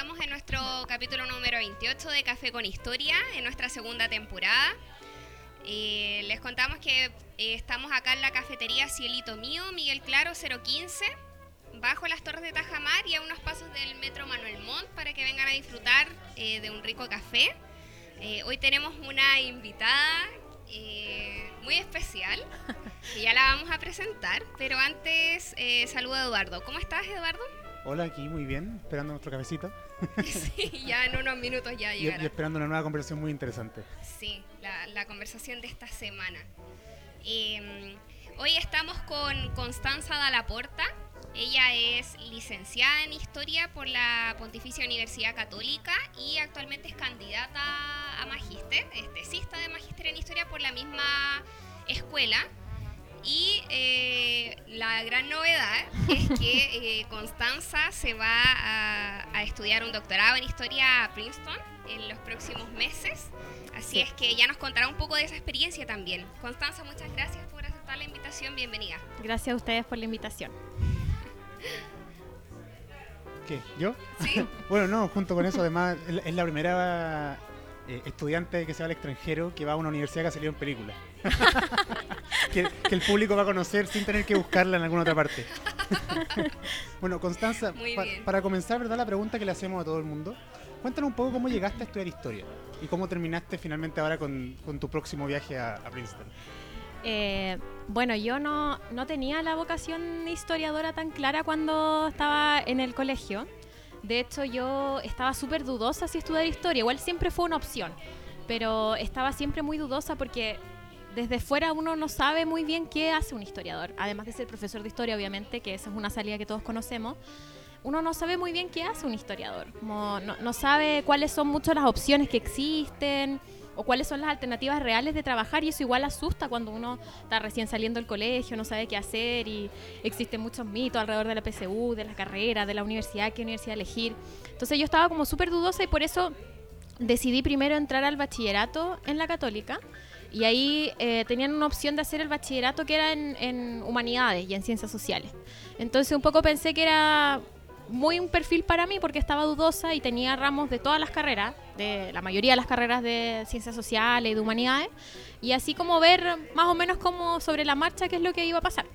estamos en nuestro capítulo número 28 de Café con Historia, en nuestra segunda temporada. Eh, les contamos que eh, estamos acá en la cafetería Cielito Mío, Miguel Claro 015, bajo las torres de Tajamar y a unos pasos del metro Manuel Montt para que vengan a disfrutar eh, de un rico café. Eh, hoy tenemos una invitada eh, muy especial, que ya la vamos a presentar, pero antes eh, saludo a Eduardo. ¿Cómo estás, Eduardo? Hola, aquí muy bien, esperando nuestro cafecito sí, ya en unos minutos ya y, y llegará. esperando una nueva conversación muy interesante. Sí, la, la conversación de esta semana. Eh, hoy estamos con Constanza Dalaporta. Ella es licenciada en Historia por la Pontificia Universidad Católica y actualmente es candidata a magíster, es tesista de magíster en Historia por la misma escuela. Y eh, la gran novedad es que eh, Constanza se va a, a estudiar un doctorado en Historia a Princeton en los próximos meses. Así Sí. es que ya nos contará un poco de esa experiencia también. Constanza, muchas gracias por aceptar la invitación. Bienvenida. Gracias a ustedes por la invitación. ¿Qué? ¿Yo? Sí, Bueno, no, junto con eso, además, es la- es la primera eh, estudiante que se va al extranjero que va a una universidad que ha salido en película. que, que el público va a conocer sin tener que buscarla en alguna otra parte. bueno, Constanza, pa- para comenzar, ¿verdad? La pregunta que le hacemos a todo el mundo. Cuéntanos un poco cómo llegaste a estudiar historia y cómo terminaste finalmente ahora con, con tu próximo viaje a, a Princeton. Eh, bueno, yo no, no tenía la vocación historiadora tan clara cuando estaba en el colegio. De hecho, yo estaba súper dudosa si estudiar historia. Igual siempre fue una opción, pero estaba siempre muy dudosa porque desde fuera uno no sabe muy bien qué hace un historiador. Además de ser profesor de historia, obviamente, que esa es una salida que todos conocemos. Uno no sabe muy bien qué hace un historiador. No sabe cuáles son muchas las opciones que existen o cuáles son las alternativas reales de trabajar y eso igual asusta cuando uno está recién saliendo del colegio, no sabe qué hacer y existen muchos mitos alrededor de la PSU, de la carrera, de la universidad, qué universidad elegir. Entonces yo estaba como súper dudosa y por eso decidí primero entrar al bachillerato en la católica y ahí eh, tenían una opción de hacer el bachillerato que era en, humanidades y en ciencias sociales. Entonces un poco pensé que era muy un perfil para mí porque estaba dudosa y tenía ramos de todas las carreras, de la mayoría de las carreras de ciencias sociales y de humanidades, y así como ver más o menos como sobre la marcha qué es lo que iba a pasar.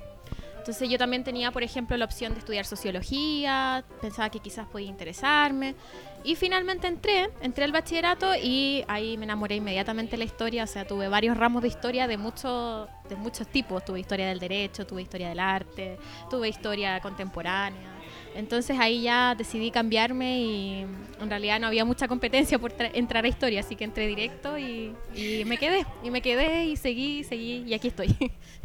Entonces yo también tenía, por ejemplo, la opción de estudiar sociología, pensaba que quizás podía interesarme. Y finalmente entré, entré al bachillerato y ahí me enamoré inmediatamente de la historia. O sea, tuve varios ramos de historia de, muchos de muchos tipos. Tuve historia del derecho, tuve historia del arte, tuve historia contemporánea. Entonces ahí ya decidí cambiarme y en realidad no había mucha competencia por tra- entrar a historia, así que entré directo y, y me quedé, y me quedé y seguí, seguí y aquí estoy.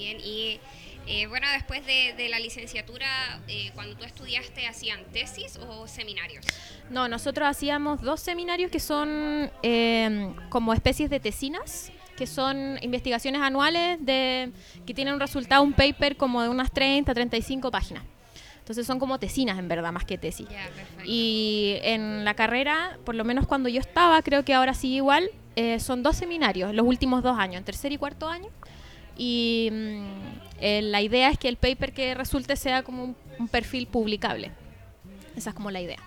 Bien. Y eh, bueno, después de, de la licenciatura, eh, cuando tú estudiaste, ¿hacían tesis o seminarios? No, nosotros hacíamos dos seminarios que son eh, como especies de tesinas, que son investigaciones anuales de que tienen un resultado, un paper como de unas 30, 35 páginas. Entonces son como tesinas en verdad, más que tesis. Perfecto. Y en la carrera, por lo menos cuando yo estaba, creo que ahora sí igual, eh, son dos seminarios, los últimos dos años, en tercer y cuarto año. Y mm, eh, la idea es que el paper que resulte sea como un, perfil publicable. Esa es como la idea.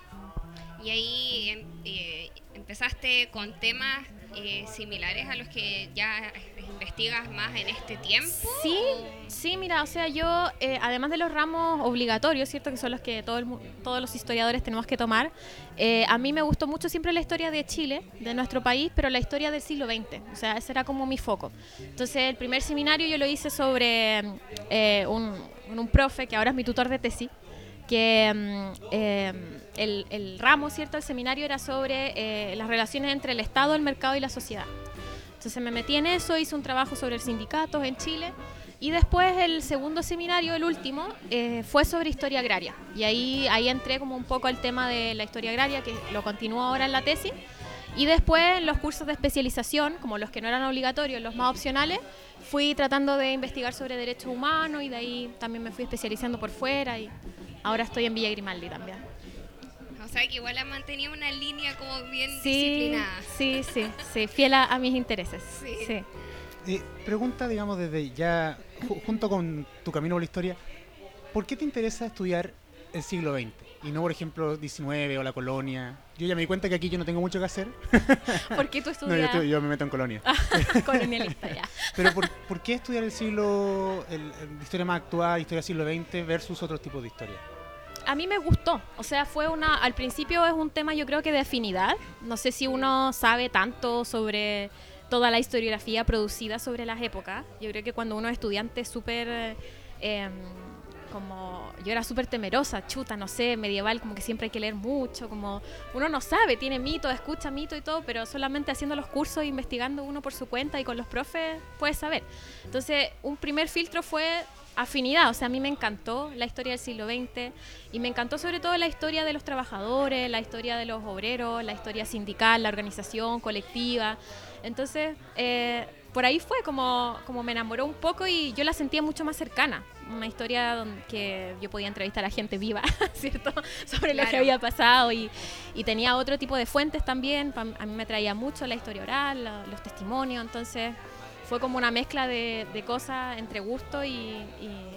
Y ahí em- eh, empezaste con temas eh, similares a los que ya investigas más en este tiempo. Sí, ¿o? sí, mira, o sea, yo, eh, además de los ramos obligatorios, ¿cierto? Que son los que todo el todos los historiadores tenemos que tomar, eh, a mí me gustó mucho siempre la historia de Chile, de nuestro país, pero la historia del siglo XX. O sea, ese era como mi foco. Entonces, el primer seminario yo lo hice sobre eh, un, un profe que ahora es mi tutor de tesis, que mm, eh, el, el ramo, ¿cierto? El seminario era sobre eh, las relaciones entre el Estado, el mercado y la sociedad. Entonces me metí en eso, hice un trabajo sobre sindicatos en Chile Y después el segundo seminario, el último, eh, fue sobre historia agraria. Y ahí, ahí entré como un poco al tema de la historia agraria, que lo continúo ahora en la tesis. Y después en los cursos de especialización, como los que no eran obligatorios, los más opcionales, fui tratando de investigar sobre derechos humanos y de ahí también me fui especializando por fuera y ahora estoy en Villa Grimaldi también. O sea que igual ha mantenido una línea como bien Sí, disciplinada. sí, sí, sí, fiel a, a mis intereses. Sí. sí. Eh, pregunta, digamos, desde ya, ju- junto con tu camino por la historia, ¿por qué te interesa estudiar el siglo XX? Y no, por ejemplo, XIX o la colonia. Yo ya me di cuenta que aquí yo no tengo mucho que hacer. ¿Por qué tú No, yo, estudias estoy- yo me meto en colonia. colonialista ya? Pero ¿por, por qué estudiar el siglo, el, el- historia más actual, historia del siglo XX versus otros tipos de historia? A mí me gustó, o sea, fue una, al principio es un tema yo creo que de afinidad, no sé si uno sabe tanto sobre toda la historiografía producida sobre las épocas, yo creo que cuando uno es estudiante es súper, eh, em, como, yo era súper temerosa, chuta, no sé, medieval, como que siempre hay que leer mucho, como uno no sabe, tiene mito, escucha mito y todo, pero solamente haciendo los cursos, investigando uno por su cuenta y con los profes puedes saber. Entonces, un primer filtro fue afinidad, o sea, a mí me encantó la historia del siglo XX y me encantó sobre todo la historia de los trabajadores, la historia de los obreros, la historia sindical, la organización colectiva. Entonces, eh, por ahí fue como, como me enamoró un poco y yo la sentía mucho más cercana. Una historia donde que yo podía entrevistar a gente viva, ¿cierto? Sobre lo que había pasado y, y tenía otro tipo de fuentes también. A mí me traía mucho la historia oral, los testimonios, entonces fue como una mezcla de, de cosas entre gusto y, y-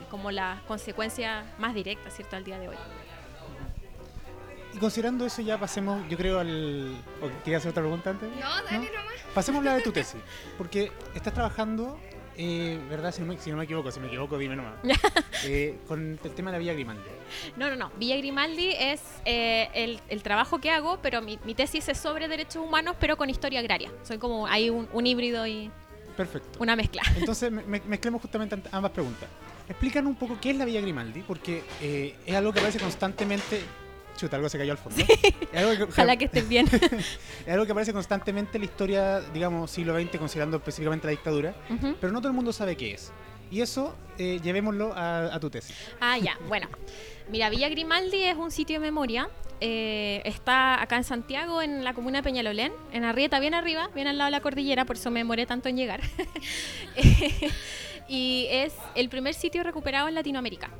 y como las consecuencias más directas, ¿cierto? Al día de hoy. Y considerando eso ya pasemos, yo creo, al... ¿o ¿Querías hacer otra pregunta antes? No, dale nomás. Pasemos a la de tu tesis. Porque estás trabajando, eh, ¿verdad? Si no, me, si no me equivoco, si me equivoco, dime nomás. Eh, con el tema de la Villa Grimaldi. No, no, no. Villa Grimaldi es eh, el, el trabajo que hago, pero mi, mi tesis es sobre derechos humanos, pero con historia agraria. Soy como hay un, un híbrido y Perfecto. una mezcla. Entonces me- me- mezclemos justamente ambas preguntas. Explícanos un poco qué es la Villa Grimaldi, porque eh, es algo que aparece constantemente. Chuta, algo se cayó al fondo. Es, algo que, Ojalá que estén bien. es algo que aparece constantemente en la historia, digamos, siglo XX, considerando específicamente la dictadura, Ujú. pero no todo el mundo sabe qué es. Y eso, eh, llevémoslo a, a tu tesis. Ah, ya, bueno. Mira, Villa Grimaldi es un sitio de memoria. eh, está acá en Santiago, en la comuna de Peñalolén, en Arrieta, bien arriba, bien al lado de la cordillera, por eso me demoré tanto en llegar. y es el primer sitio recuperado en Latinoamérica.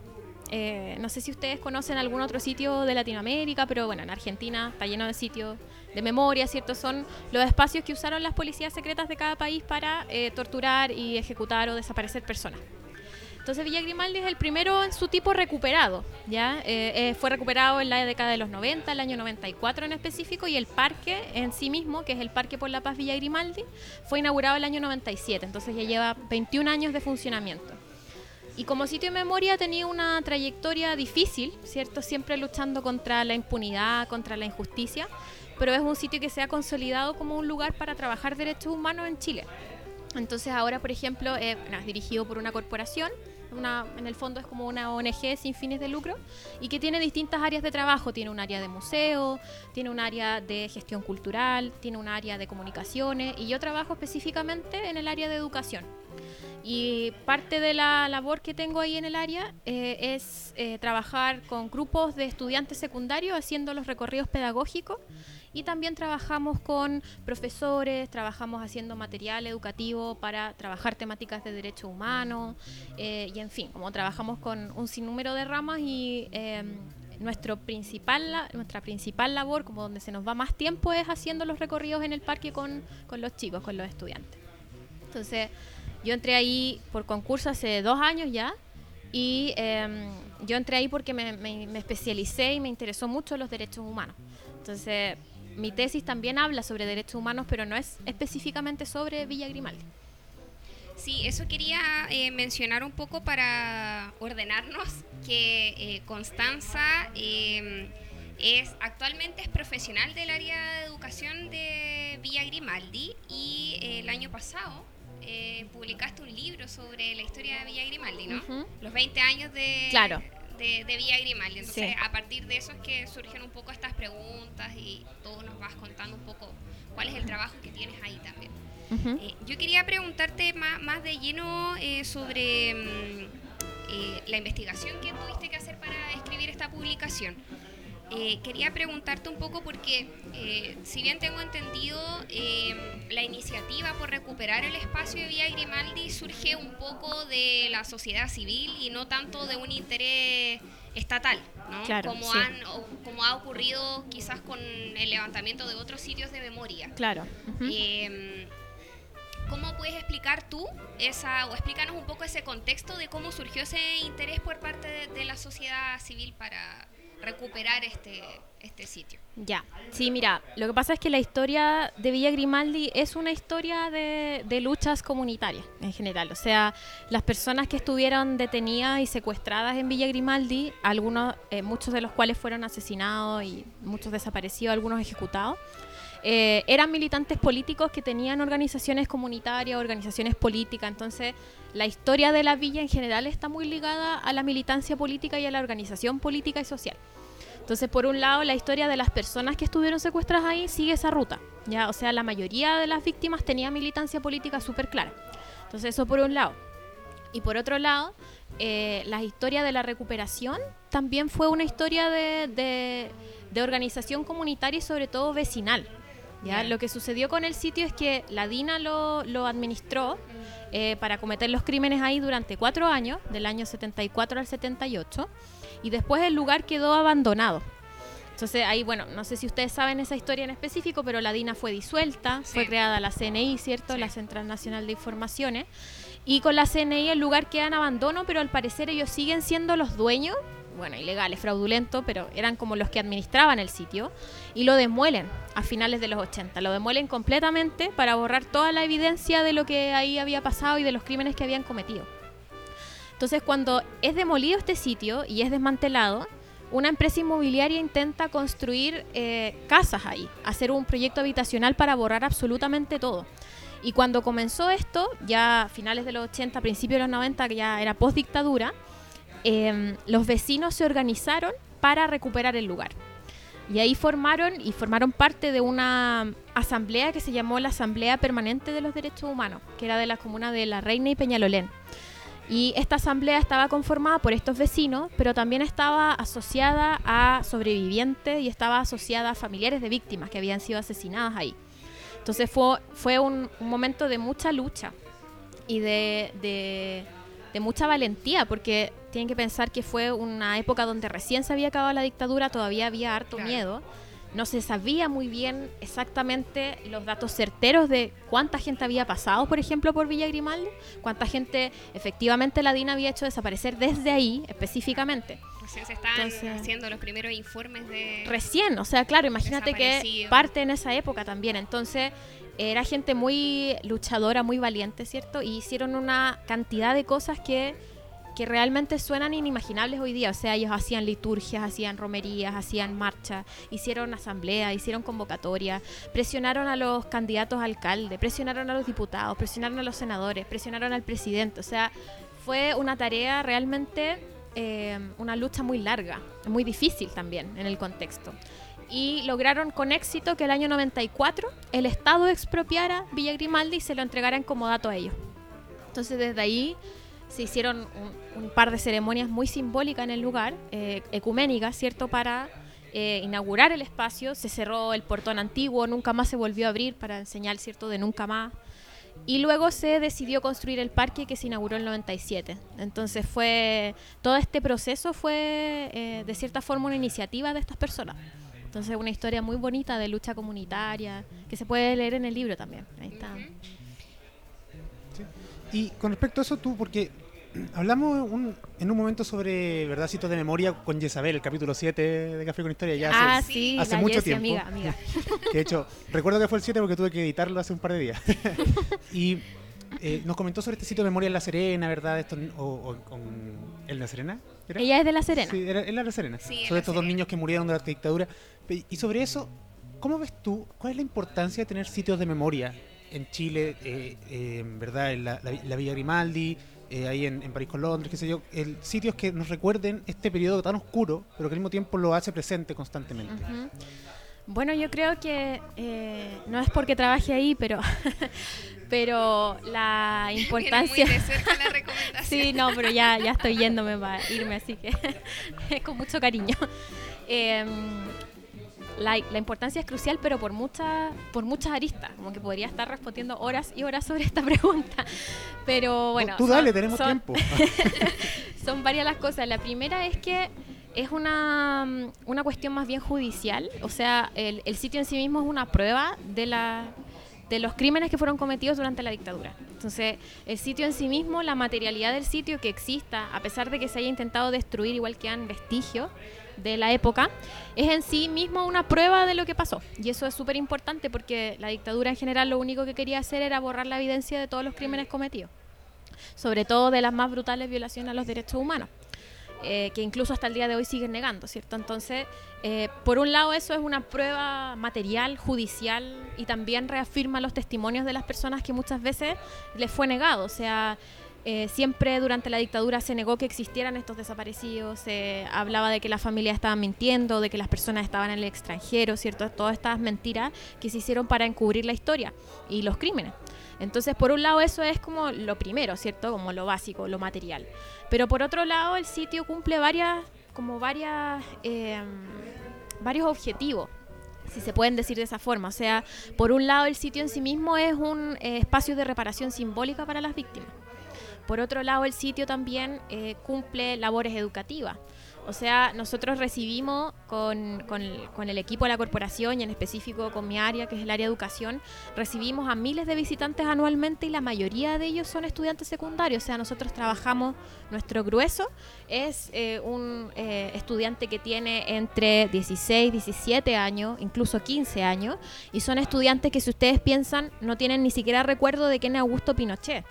Eh, no sé si ustedes conocen algún otro sitio de Latinoamérica, pero bueno, en Argentina está lleno de sitios de memoria, ¿cierto? Son los espacios que usaron las policías secretas de cada país para eh, torturar y ejecutar o desaparecer personas. Entonces Villa Grimaldi es el primero en su tipo recuperado, ¿ya? Eh, eh, fue recuperado en la década de los 90, el año 94 en específico, y el parque en sí mismo, que es el Parque por la Paz Villa Grimaldi, fue inaugurado el año 97, entonces ya lleva 21 años de funcionamiento. Y como sitio de memoria tenía una trayectoria difícil, ¿cierto? Siempre luchando contra la impunidad, contra la injusticia, pero es un sitio que se ha consolidado como un lugar para trabajar derechos humanos en Chile. Entonces ahora, por ejemplo, eh, bueno, es dirigido por una corporación, una, en el fondo es como una ONG sin fines de lucro y que tiene distintas áreas de trabajo. Tiene un área de museo, tiene un área de gestión cultural, tiene un área de comunicaciones y yo trabajo específicamente en el área de educación. Y parte de la labor que tengo ahí en el área eh, es eh, trabajar con grupos de estudiantes secundarios haciendo los recorridos pedagógicos y también trabajamos con profesores, trabajamos haciendo material educativo para trabajar temáticas de derechos humanos eh, y en fin, como trabajamos con un sinnúmero de ramas y eh, nuestro principal, nuestra principal labor, como donde se nos va más tiempo, es haciendo los recorridos en el parque con, con los chicos, con los estudiantes. Entonces, yo entré ahí por concurso hace dos años ya y em, yo entré ahí porque me, me- me especialicé y me interesó mucho los derechos humanos. Entonces, mi tesis también habla sobre derechos humanos, pero no es específicamente sobre Villa Grimaldi. Sí, eso quería eh, mencionar un poco para ordenarnos que eh, Constanza eh, es actualmente es profesional del área de educación de Villa Grimaldi y eh, el año pasado eh, publicaste un libro sobre la historia de Villa Grimaldi, ¿no? Los 20 años de, Claro. de, de Villa Grimaldi. Entonces, Sí. a partir de eso es que surgen un poco estas preguntas y tú nos vas contando un poco cuál es el trabajo que tienes ahí también. Eh, yo quería preguntarte más, más de lleno eh, sobre mm, eh, la investigación que tuviste que hacer para escribir esta publicación. Eh, quería preguntarte un poco porque, eh, si bien tengo entendido, eh, la iniciativa por recuperar el espacio de Villa Grimaldi surge un poco de la sociedad civil y no tanto de un interés estatal, ¿no? Claro, como, sí. han, o- como ha ocurrido quizás con el levantamiento de otros sitios de memoria. Claro. Eh, ¿Cómo puedes explicar tú esa, o explícanos un poco ese contexto de cómo surgió ese interés por parte de, de la sociedad civil para recuperar este, este sitio? Ya, sí, mira, lo que pasa es que la historia de Villa Grimaldi es una historia de, de luchas comunitarias en general. O sea, las personas que estuvieron detenidas y secuestradas en Villa Grimaldi, algunos, eh, muchos de los cuales fueron asesinados y muchos desaparecidos, algunos ejecutados, eh, eran militantes políticos que tenían organizaciones comunitarias, organizaciones políticas. Entonces, la historia de la villa en general está muy ligada a la militancia política y a la organización política y social. Entonces, por un lado, la historia de las personas que estuvieron secuestradas ahí sigue esa ruta. ¿ya? O sea, la mayoría de las víctimas tenía militancia política súper clara. Entonces, eso por un lado. Y por otro lado, eh, la historia de la recuperación también fue una historia de, de- de organización comunitaria y sobre todo vecinal. ¿Ya? Lo que sucedió con el sitio es que la DINA lo, lo administró eh, para cometer los crímenes ahí durante cuatro años, del año 74 al 78, y después el lugar quedó abandonado. Entonces ahí, bueno, no sé si ustedes saben esa historia en específico, pero la DINA fue disuelta, Sí. fue creada la CNI, ¿cierto? Sí. La Central Nacional de Informaciones. Y con la CNI el lugar queda en abandono, pero al parecer ellos siguen siendo los dueños, bueno, ilegales, fraudulentos, pero eran como los que administraban el sitio, y lo demuelen a finales de los 80. Lo demuelen completamente para borrar toda la evidencia de lo que ahí había pasado y de los crímenes que habían cometido. Entonces, cuando es demolido este sitio y es desmantelado, una empresa inmobiliaria intenta construir eh, casas ahí, hacer un proyecto habitacional para borrar absolutamente todo. Y cuando comenzó esto, ya a finales de los 80, principios de los 90, que ya era post dictadura, los vecinos se organizaron para recuperar el lugar. Y ahí formaron y formaron parte de una asamblea que se llamó la Asamblea Permanente de los Derechos Humanos, que era de la comuna de La Reina y Peñalolén. Y esta asamblea estaba conformada por estos vecinos, pero también estaba asociada a sobrevivientes y estaba asociada a familiares de víctimas que habían sido asesinadas ahí. Entonces fue, fue un, momento de mucha lucha y de- de mucha valentía, porque tienen que pensar que fue una época donde recién se había acabado la dictadura, todavía había harto Claro. miedo. No se sabía muy bien exactamente los datos certeros de cuánta gente había pasado, por ejemplo, por Villa Grimaldi, cuánta gente efectivamente la DINA había hecho desaparecer desde ahí específicamente. Recién se están Entonces- haciendo los primeros informes de... Recién, o sea, claro, imagínate que parte en esa época también. Entonces, era gente muy luchadora, muy valiente, ¿cierto? Y hicieron una cantidad de cosas que, que realmente suenan inimaginables hoy día. O sea, ellos hacían liturgias, hacían romerías, hacían marchas, hicieron asambleas, hicieron convocatorias, presionaron a los candidatos a alcalde, presionaron a los diputados, presionaron a los senadores, presionaron al presidente. O sea, fue una tarea realmente eh, una lucha muy larga, muy difícil también en el contexto. Y lograron con éxito que el año 94 el Estado expropiara Villa Grimaldi y se lo entregara en comodato a ellos. Entonces desde ahí se hicieron un, un par de ceremonias muy simbólicas en el lugar, eh, ecuménicas, ¿cierto? Para eh, inaugurar el espacio, se cerró el portón antiguo, nunca más se volvió a abrir para enseñar, ¿cierto? De nunca más. Y luego se decidió construir el parque que se inauguró en el 97. Entonces fue todo este proceso fue eh, de cierta forma una iniciativa de estas personas. Entonces una historia muy bonita de lucha comunitaria que se puede leer en el libro también. Ahí está. Y con respecto a eso, tú, porque hablamos un- en un momento sobre verdad citos de memoria con Jezabel, el capítulo 7 de Café con Historia, ya ah, hace, sí, hace la mucho Jessie, tiempo. amiga, amiga. que de hecho, recuerdo que fue el 7 porque tuve que editarlo hace un par de días. y eh, nos comentó sobre este sitio de memoria en La Serena, ¿verdad? Esto, o, o- con ¿El La Serena? ¿Era? Ella es de La Serena. Sí, era, en La Serena. Sí, sobre La estos dos niños que murieron durante la dictadura. Y sobre eso, ¿cómo ves tú? ¿Cuál es la importancia de tener sitios de memoria en Chile, eh, eh, en verdad, en la, la- la Villa Grimaldi, eh, ahí en, en París con Londres, qué sé yo? El, sitios que nos recuerden este periodo tan oscuro, pero que al mismo tiempo lo hace presente constantemente. Bueno, yo creo que eh, no es porque trabaje ahí, pero, pero la importancia... Viene muy de cerca la recomendación. Sí, no, pero ya, ya estoy yéndome para irme, así que con mucho cariño. Em, la, la importancia es crucial, pero por, muchas por muchas aristas. Como que podría estar respondiendo horas y horas sobre esta pregunta. Pero bueno. Tú son- dale, tenemos son- tiempo. son varias las cosas. La primera es que es una, una cuestión más bien judicial. O sea, el, el sitio en sí mismo es una prueba de, la, de los crímenes que fueron cometidos durante la dictadura. Entonces, el sitio en sí mismo, la materialidad del sitio que exista, a pesar de que se haya intentado destruir, igual quedan vestigios de la época, es en sí mismo una prueba de lo que pasó. Y eso es súper importante porque la dictadura en general lo único que quería hacer era borrar la evidencia de todos los crímenes cometidos sobre todo de las más brutales violaciones a los derechos humanos, eh, que incluso hasta el día de hoy siguen negando, ¿cierto? Entonces, eh, por un lado eso es una prueba material, judicial, y también reafirma los testimonios de las personas que muchas veces les fue negado, o sea... eh, siempre durante la dictadura se negó que existieran estos desaparecidos, se hablaba de que las familias estaban mintiendo, de que las personas estaban en el extranjero, ¿cierto? Todas estas mentiras que se hicieron para encubrir la historia y los crímenes. Entonces, por un lado, eso es como lo primero, ¿cierto? Como lo básico, lo material. Pero por otro lado, el sitio cumple varias, como varias, eh, varios objetivos si se pueden decir de esa forma. O sea, por un lado, el sitio en sí mismo es un eh, espacio de reparación simbólica para las víctimas. Por otro lado, el sitio también eh, cumple labores educativas. O sea, nosotros recibimos con, con el, equipo de la corporación y en específico con mi área, que es el área de educación, recibimos a miles de visitantes anualmente y la mayoría de ellos son estudiantes secundarios. O sea, nosotros trabajamos, nuestro grueso es eh, un eh, estudiante que tiene entre 16, 17 años, incluso 15 años, y son estudiantes que si ustedes piensan no tienen ni siquiera recuerdo de quién es Augusto Pinochet.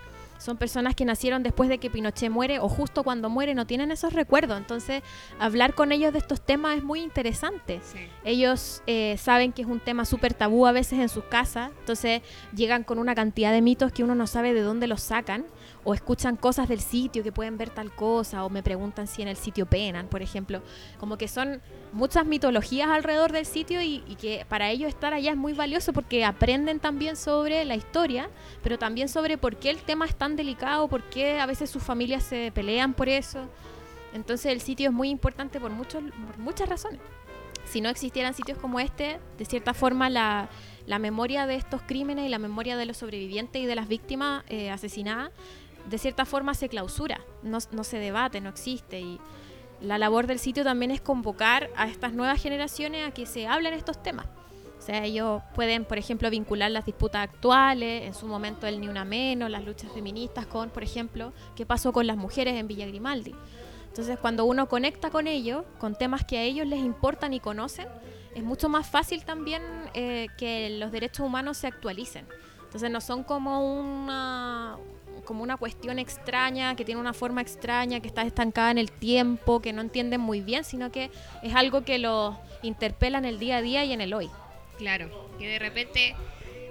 Son personas que nacieron después de que Pinochet muere o justo cuando muere, no tienen esos recuerdos. Entonces, hablar con ellos de estos temas es muy interesante. Sí. Ellos eh, saben que es un tema súper tabú a veces en sus casas, entonces llegan con una cantidad de mitos que uno no sabe de dónde los sacan, o escuchan cosas del sitio que pueden ver tal cosa, o me preguntan si en el sitio penan, por ejemplo. Como que son muchas mitologías alrededor del sitio y, y que para ellos estar allá es muy valioso porque aprenden también sobre la historia, pero también sobre por qué el tema es tan delicado, por qué a veces sus familias se pelean por eso. Entonces el sitio es muy importante por, muchos, por muchas razones. Si no existieran sitios como este, de cierta forma la, la memoria de estos crímenes y la memoria de los sobrevivientes y de las víctimas eh, asesinadas, de cierta forma se clausura, no, no se debate, no existe. Y la labor del sitio también es convocar a estas nuevas generaciones a que se hablen estos temas. Sea, ellos pueden, por ejemplo, vincular las disputas actuales, en su momento el Ni Una Menos, las luchas feministas con, por ejemplo, qué pasó con las mujeres en Villa Grimaldi. Entonces, cuando uno conecta con ellos, con temas que a ellos les importan y conocen, es mucho más fácil también eh, que los derechos humanos se actualicen. Entonces, no son como una, como una cuestión extraña, que tiene una forma extraña, que está estancada en el tiempo, que no entienden muy bien, sino que es algo que los interpela en el día a día y en el hoy. Claro, que de repente,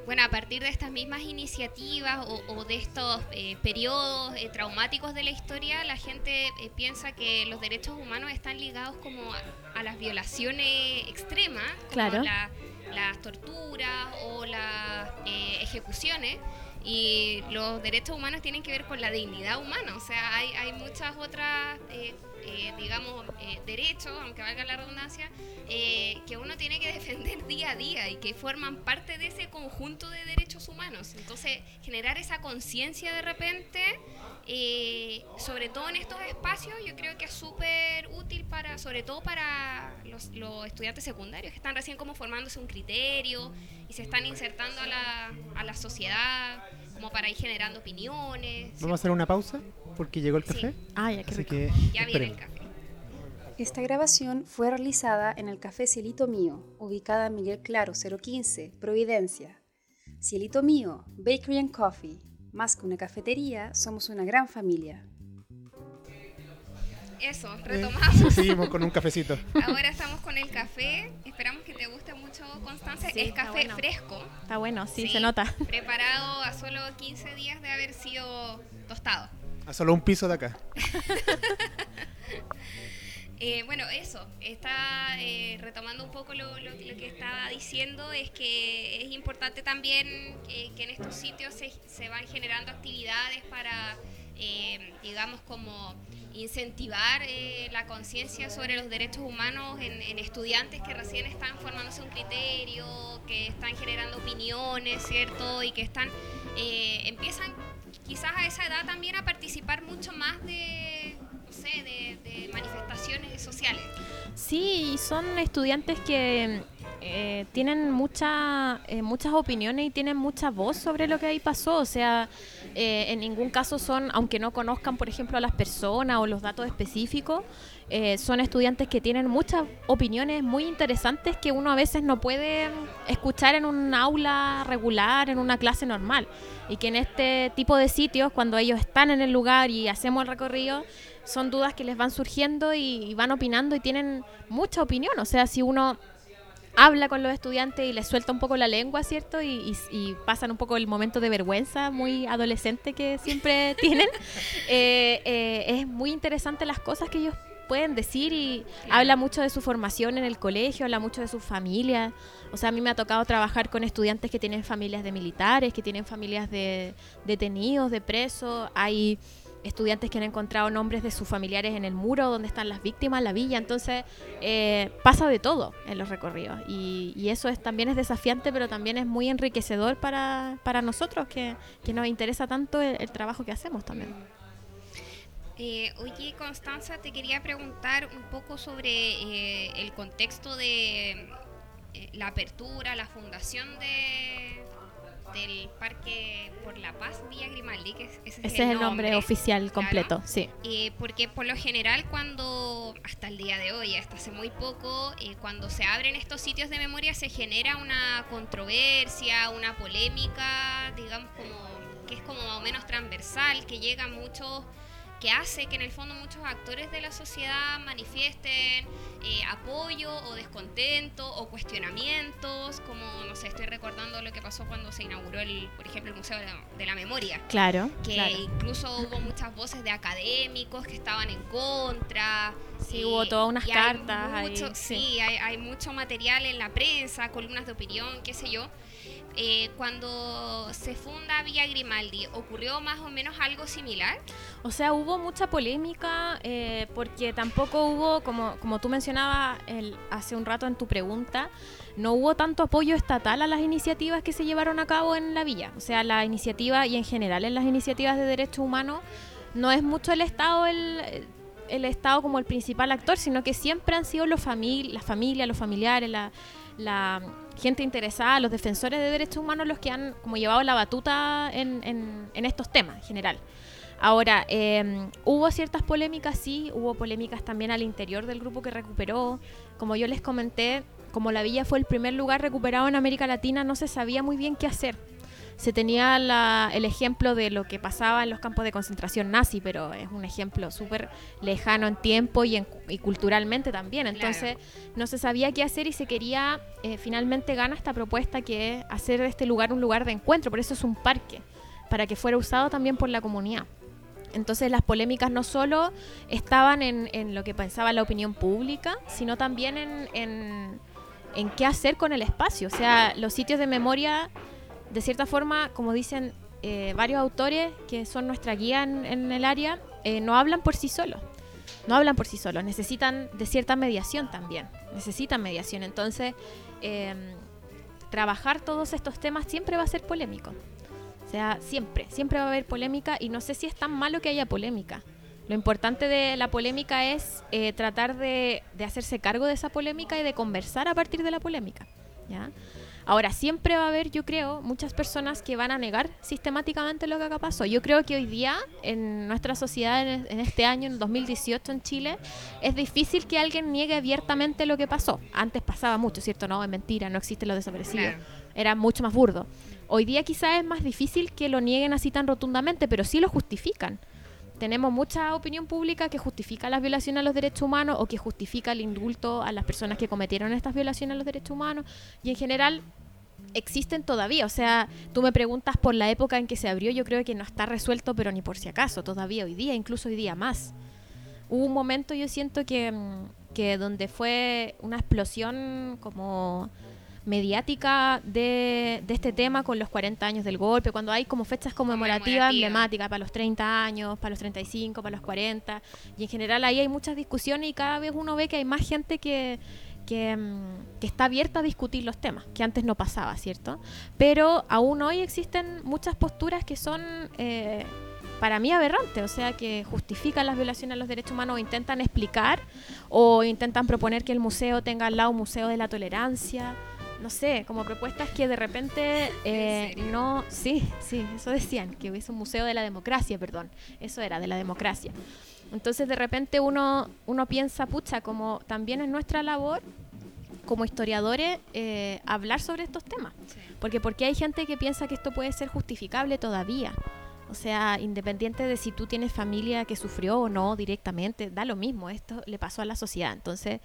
bueno, a partir de estas mismas iniciativas o, o de estos eh, periodos eh, traumáticos de la historia, la gente eh, piensa que los derechos humanos están ligados como a, a las violaciones extremas, como Claro. la- las torturas o las eh, ejecuciones. Y los derechos humanos tienen que ver con la dignidad humana, o sea, hay, hay muchas otras, eh, eh, digamos, eh, derechos, aunque valga la redundancia, eh, que uno tiene que defender día a día y que forman parte de ese conjunto de derechos humanos. Entonces, generar esa conciencia de repente, eh, sobre todo en estos espacios, yo creo que es súper útil para, sobre todo para los, los estudiantes secundarios que están recién como formándose un criterio y se están insertando a la, a la sociedad, como para ir generando opiniones. Vamos a hacer una pausa porque llegó el Sí. café. Ah, ya, qué Así que Ya viene el café. Esta grabación fue realizada en el Café Cielito Mío, ubicada en Miguel Claro 015, Providencia. Cielito Mío, Bakery and Coffee. Más que una cafetería, somos una gran familia. Eso, Eh, retomamos. seguimos con un cafecito. Ahora estamos con el café. Esperamos que te guste mucho, Constanza. Sí, es está café bueno. fresco, Está bueno, sí, Sí. se nota. preparado a solo 15 días de haber sido tostado. A solo un piso de acá. Eh, bueno, eso, está eh, retomando un poco lo, lo- lo que estaba diciendo, es que es importante también eh, que en estos sitios se, se van generando actividades para, eh, digamos, como incentivar eh, la conciencia sobre los derechos humanos en, estudiantes que recién están formándose un criterio, que están generando opiniones, ¿cierto? Y que están, eh, empiezan quizás a esa edad también a participar mucho más de, no sé, de, manifestaciones sociales. Sí, son estudiantes que eh, tienen mucha, eh, muchas opiniones y tienen mucha voz sobre lo que ahí pasó. O sea, eh, en ningún caso son, aunque no conozcan, por ejemplo, a las personas o los datos específicos, eh, son estudiantes que tienen muchas opiniones muy interesantes que uno a veces no puede escuchar en un aula regular, en una clase normal. Y que en este tipo de sitios, cuando ellos están en el lugar y hacemos el recorrido, son dudas que les van surgiendo y, y van opinando y tienen mucha opinión. O sea, si uno habla con los estudiantes y les suelta un poco la lengua, ¿cierto? Y, y- y pasan un poco el momento de vergüenza muy adolescente que siempre tienen. Eh, eh, es muy interesante las cosas que ellos pueden decir y habla mucho de su formación en el colegio, habla mucho de su familia. O sea, a mí me ha tocado trabajar con estudiantes que tienen familias de militares, que tienen familias de detenidos, de presos. Hay estudiantes que han encontrado nombres de sus familiares en el muro donde están las víctimas, la villa. Entonces, eh, pasa de todo en los recorridos. Y, y eso es, también es desafiante, pero también es muy enriquecedor para, para nosotros, que, que nos interesa tanto el, trabajo que hacemos también. Eh, oye, Constanza, te quería preguntar un poco sobre eh, el contexto de la apertura, la fundación de, del Parque por la Paz Villa Grimaldi, que es- ese, Ese es el nombre oficial claro. completo, sí. Eh, porque por lo general cuando, hasta el día de hoy, hasta hace muy poco, eh, cuando se abren estos sitios de memoria se genera una controversia, una polémica, digamos como que es como más o menos transversal, que llega a muchos que hace que en el fondo muchos actores de la sociedad manifiesten eh, apoyo o descontento o cuestionamientos, como, no sé, estoy recordando lo que pasó cuando se inauguró, el, por ejemplo, el Museo de la- de la Memoria Claro, que claro. incluso hubo muchas voces de académicos que estaban en contra. Sí, hubo todas unas hay cartas ahí, mucho- sí. sí, hay, hay mucho material en la prensa, columnas de opinión, qué sé yo. Eh, cuando se funda Villa Grimaldi, ¿ocurrió más o menos algo similar? O sea, hubo mucha polémica eh, porque tampoco hubo, como, como tú mencionabas el- hace un rato en tu pregunta, no hubo tanto apoyo estatal a las iniciativas que se llevaron a cabo en la villa. O sea, la iniciativa y en general en las iniciativas de derechos humanos no es mucho el Estado el, el Estado como el principal actor, sino que siempre han sido los famili las familias, los familiares, la, la gente interesada, los defensores de derechos humanos los que han como llevado la batuta en, en- en estos temas en general. Ahora, eh, hubo ciertas polémicas, sí, hubo polémicas también al interior del grupo que recuperó. Como yo les comenté, como la villa fue el primer lugar recuperado en América Latina, no se sabía muy bien qué hacer. Se tenía la- el ejemplo de lo que pasaba en los campos de concentración nazi, pero es un ejemplo súper lejano en tiempo y, en- y culturalmente también. Entonces no se sabía qué hacer y se quería, eh, finalmente gana esta propuesta que es hacer de este lugar un lugar de encuentro, por eso es un parque, para que fuera usado también por la comunidad. Entonces las polémicas no solo estaban en, en lo que pensaba la opinión pública, sino también en, en- en qué hacer con el espacio. O sea, los sitios de memoria, de cierta forma, como dicen eh, varios autores que son nuestra guía en, el área, eh, no hablan por sí solos. No hablan por sí solos, necesitan de cierta mediación también. Necesitan mediación. Entonces, eh, trabajar todos estos temas siempre va a ser polémico. O sea, siempre, siempre va a haber polémica y no sé si es tan malo que haya polémica. Lo importante de la polémica es eh, tratar de, de hacerse cargo de esa polémica y de conversar a partir de la polémica. ¿ya? Ahora, siempre va a haber, yo creo, muchas personas que van a negar sistemáticamente lo que acá pasó. Yo creo que hoy día, en nuestra sociedad, en, en este año, en 2018 en Chile, es difícil que alguien niegue abiertamente lo que pasó. Antes pasaba mucho, ¿cierto? No, es mentira, no existen los desaparecidos. Era mucho más burdo. Hoy día quizás es más difícil que lo nieguen así tan rotundamente, pero sí lo justifican. Tenemos mucha opinión pública que justifica las violaciones a los derechos humanos o que justifica el indulto a las personas que cometieron estas violaciones a los derechos humanos. Y en general existen todavía. O sea, tú me preguntas por la época en que se abrió, yo creo que no está resuelto, pero ni por si acaso, todavía hoy día, incluso hoy día más. hubo un momento, yo siento que, mm, que donde fue una explosión como mediática de, de este tema con los 40 años del golpe, cuando hay como fechas conmemorativas Conmemorativa. emblemáticas para los 30 años, para los 35, para los 40, y en general ahí hay muchas discusiones y cada vez uno ve que hay más gente que, que, mm, que está abierta a discutir los temas, que antes no pasaba, ¿cierto? Pero aún hoy existen muchas posturas que son... eh, para mí aberrantes, o sea, que justifican las violaciones a los derechos humanos o intentan explicar o intentan proponer que el museo tenga al lado un museo de la tolerancia, no sé, como propuestas que de repente eh, no, sí, sí, eso decían, que hubiese un museo de la democracia, perdón, eso era, de la democracia. Entonces de repente uno, uno piensa, pucha, como también es nuestra labor como historiadores eh, hablar sobre estos temas. Sí. Porque porque hay gente que piensa que esto puede ser justificable todavía. O sea, independiente de si tú tienes familia que sufrió o no directamente, da lo mismo, esto le pasó a la sociedad. Entonces,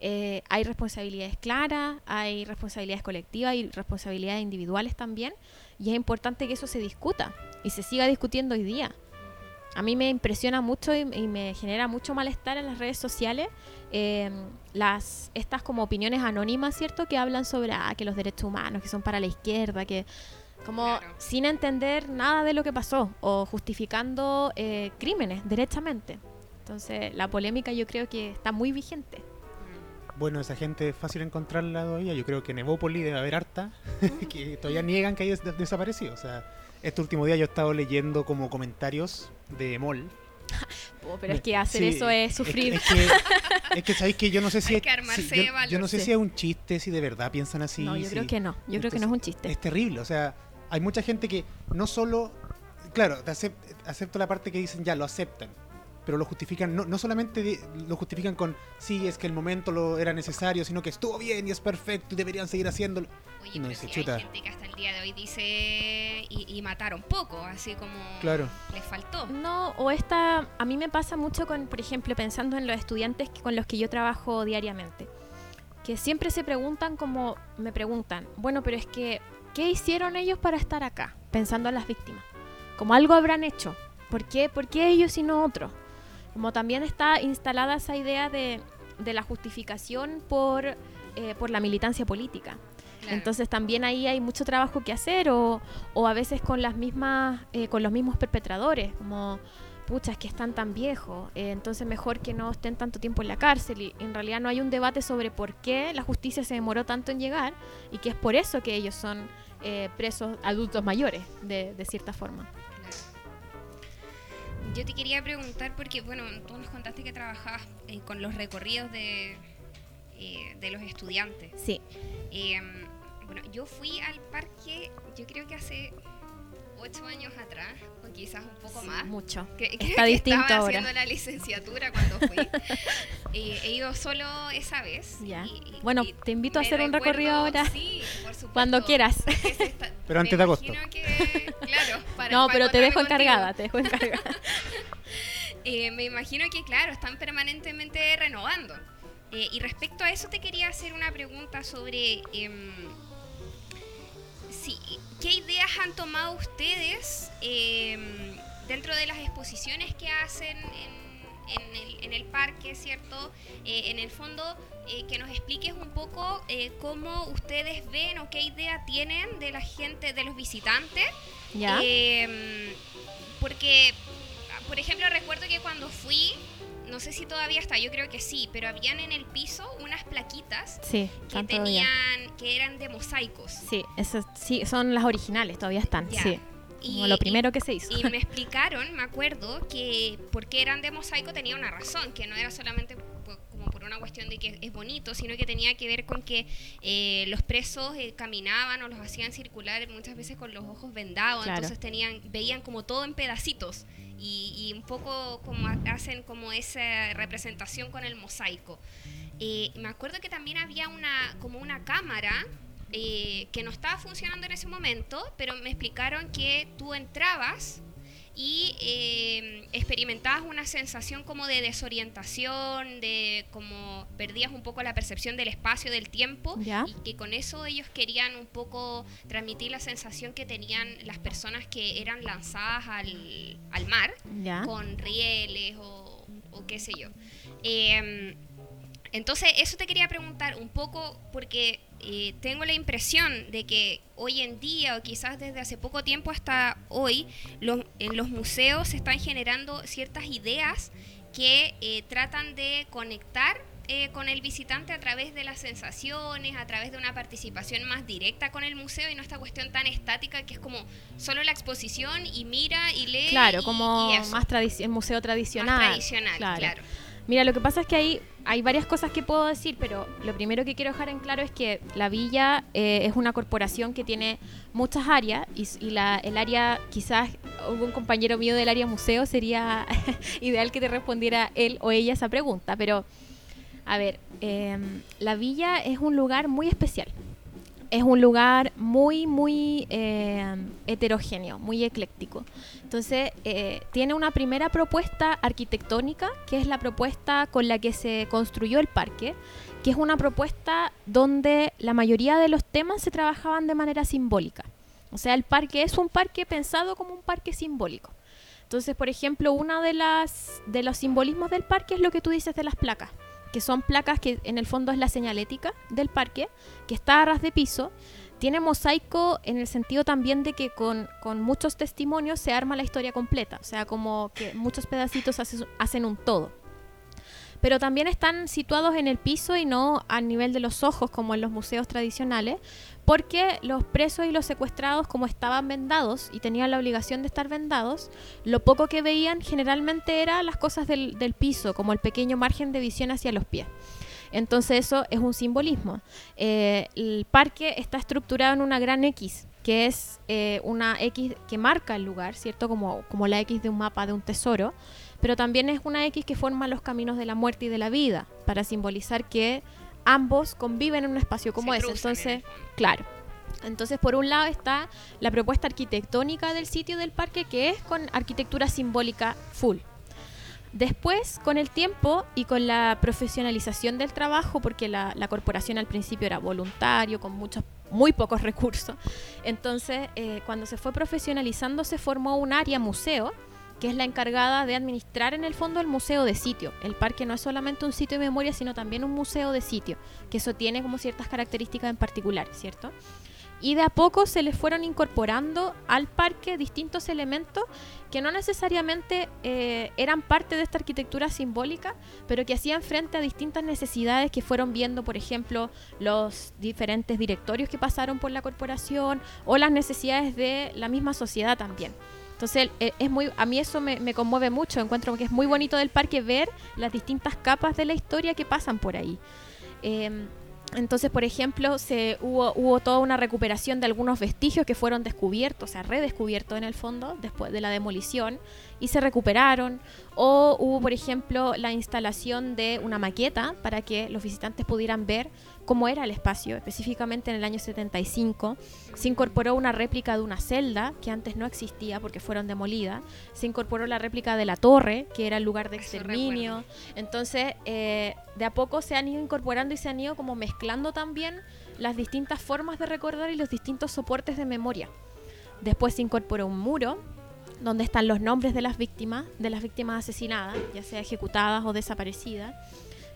eh, hay responsabilidades claras, hay responsabilidades colectivas y responsabilidades individuales también, y es importante que eso se discuta y se siga discutiendo hoy día. A mí me impresiona mucho y, y me genera mucho malestar en las redes sociales eh, las estas como opiniones anónimas, ¿cierto? Que hablan sobre ah, que los derechos humanos, que son para la izquierda, que como Claro. sin entender nada de lo que pasó o justificando eh, crímenes derechamente. Entonces la polémica yo creo que está muy vigente. Bueno, esa gente es fácil encontrarla todavía. Yo creo que en Evópoli debe haber harta que todavía niegan que haya des- desaparecido. O sea, este último día yo he estado leyendo como comentarios de MOL. Oh, pero es que hacer Sí, eso es sufrir. Es que, es que sabéis que yo no sé si es- si- yo, no sé si es un chiste, si de verdad piensan así. no, yo si- creo que no. Yo creo que no es un chiste. Es terrible, o sea, hay mucha gente que no solo, claro, te acep- acepto la parte que dicen ya, lo aceptan, pero lo justifican, no, no solamente de- lo justifican con, sí, es que el momento lo era necesario, sino que estuvo bien y es perfecto y deberían seguir haciéndolo. Oye, No, pero dice, si chuta. hay gente que hasta el día de hoy dice y, y mataron poco, así como Claro. les faltó. No, o esta, a mí me pasa mucho con, por ejemplo, pensando en los estudiantes que- con los que yo trabajo diariamente, que siempre se preguntan como, me preguntan, bueno, pero es que, ¿qué hicieron ellos para estar acá? Pensando en las víctimas. Como algo habrán hecho. ¿Por qué, ¿Por qué ellos y no otros? Como también está instalada esa idea de, de la justificación por, eh, por la militancia política. Claro. Entonces también ahí hay mucho trabajo que hacer o, o a veces con las mismas eh, con los mismos perpetradores como pucha es que están tan viejos eh, entonces mejor que no estén tanto tiempo en la cárcel y en realidad no hay un debate sobre por qué la justicia se demoró tanto en llegar y que es por eso que ellos son eh, presos adultos mayores de, de cierta forma. Yo te quería preguntar porque, bueno, tú nos contaste que trabajabas eh, con los recorridos de, eh, de los estudiantes. sí Eh, bueno, yo fui al parque, yo creo que hace ocho años atrás, o quizás un poco más. mucho Que- creo Está que distinto estaba ahora. haciendo la licenciatura cuando fui. Eh, he ido solo esa vez. Ya. y- y- Bueno, y te invito a hacer un recorrido ahora. Sí, por supuesto. Cuando quieras. está- Pero antes de agosto. que, claro, para- no para pero te dejo contigo. encargada te dejo encargada Eh, me imagino que, claro, están permanentemente renovando. Eh, y respecto a eso, te quería hacer una pregunta sobre em, si, qué ideas han tomado ustedes em, dentro de las exposiciones que hacen en, en el, en el parque, ¿cierto? Eh, en el fondo, eh, que nos expliques un poco eh, cómo ustedes ven o qué idea tienen de la gente, de los visitantes ya Em, porque, por ejemplo, recuerdo que cuando fui, no sé si todavía está, yo creo que sí, pero habían en el piso unas plaquitas sí que todavía. tenían, que eran de mosaicos. sí esas sí son las originales todavía están sí como lo primero que se hizo Y me explicaron, me acuerdo, que porque eran de mosaico tenía una razón, que no era solamente como por una cuestión de que es bonito, sino que tenía que ver con que eh, los presos eh, caminaban o los hacían circular muchas veces con los ojos vendados, Claro. entonces tenían veían como todo en pedacitos y, y un poco como ha- hacen como esa representación con el mosaico. Eh, me acuerdo que también había una como una cámara eh, que no estaba funcionando en ese momento, pero me explicaron que tú entrabas y eh, experimentabas una sensación como de desorientación, de como perdías un poco la percepción del espacio, del tiempo, Ya. y que con eso ellos querían un poco transmitir la sensación que tenían las personas que eran lanzadas al, al mar ya con rieles o, o qué sé yo. Em, entonces, eso te quería preguntar un poco porque eh, tengo la impresión de que hoy en día, o quizás desde hace poco tiempo hasta hoy, los, en los museos se están generando ciertas ideas que eh, tratan de conectar eh, con el visitante a través de las sensaciones, a través de una participación más directa con el museo y no esta cuestión tan estática que es como solo la exposición y mira y lee. Claro, y- como y más tradici- museo tradicional. Más tradicional, Claro. claro. Mira, lo que pasa es que hay, hay varias cosas que puedo decir, pero lo primero que quiero dejar en claro es que la Villa eh, es una corporación que tiene muchas áreas y, la, el área, quizás algún compañero mío del área museo sería ideal que te respondiera él o ella esa pregunta, pero a ver, em, la Villa es un lugar muy especial. Es un lugar muy, muy eh, heterogéneo, muy ecléctico. Entonces, eh, tiene una primera propuesta arquitectónica, que es la propuesta con la que se construyó el parque, que es una propuesta donde la mayoría de los temas se trabajaban de manera simbólica. O sea, el parque es un parque pensado como un parque simbólico. Entonces, por ejemplo, uno de, las, de los simbolismos del parque es lo que tú dices de las placas, que son placas que en el fondo es la señalética del parque, que está a ras de piso. Tiene mosaico en el sentido también de que con, con muchos testimonios se arma la historia completa, o sea, como que muchos pedacitos hace- hacen un todo. Pero también están situados en el piso y no a nivel de los ojos como en los museos tradicionales, porque los presos y los secuestrados, como estaban vendados y tenían la obligación de estar vendados, lo poco que veían generalmente era las cosas del, del piso, como el pequeño margen de visión hacia los pies. Entonces eso es un simbolismo. Eh, el parque está estructurado en una gran X, que es eh, una X que marca el lugar, ¿cierto? Como, como la X de un mapa de un tesoro, pero también es una X que forma los caminos de la muerte y de la vida, para simbolizar que ambos conviven en un espacio como Se ese. Entonces. Claro. Entonces, por un lado está la propuesta arquitectónica del sitio del parque, que es con arquitectura simbólica full. Después, con el tiempo y con la profesionalización del trabajo, porque la, corporación al principio era voluntario, con muchos, muy pocos recursos, entonces eh, cuando se fue profesionalizando se formó un área museo, que es la encargada de administrar en el fondo el museo de sitio. El parque no es solamente un sitio de memoria, sino también un museo de sitio, que eso tiene como ciertas características en particular, ¿cierto? Y de a poco se le fueron incorporando al parque distintos elementos que no necesariamente eh, eran parte de esta arquitectura simbólica, pero que hacían frente a distintas necesidades que fueron viendo, por ejemplo, los diferentes directorios que pasaron por la corporación o las necesidades de la misma sociedad también. Entonces, eh, es muy, a mí eso me, me conmueve mucho. Encuentro que es muy bonito del parque ver las distintas capas de la historia que pasan por ahí. Em, entonces, por ejemplo, se, hubo, hubo toda una recuperación de algunos vestigios que fueron descubiertos, o sea, redescubiertos en el fondo después de la demolición y se recuperaron. O hubo, por ejemplo, la instalación de una maqueta para que los visitantes pudieran ver cómo era el espacio, específicamente en el año 75. Se incorporó una réplica de una celda que antes no existía porque fueron demolidas. Se incorporó la réplica de la torre, que era el lugar de exterminio. Entonces, eh, de a poco se han ido incorporando y se han ido como mezclando también las distintas formas de recordar y los distintos soportes de memoria. Después se incorporó un muro donde están los nombres de las víctimas, de las víctimas asesinadas, ya sea ejecutadas o desaparecidas.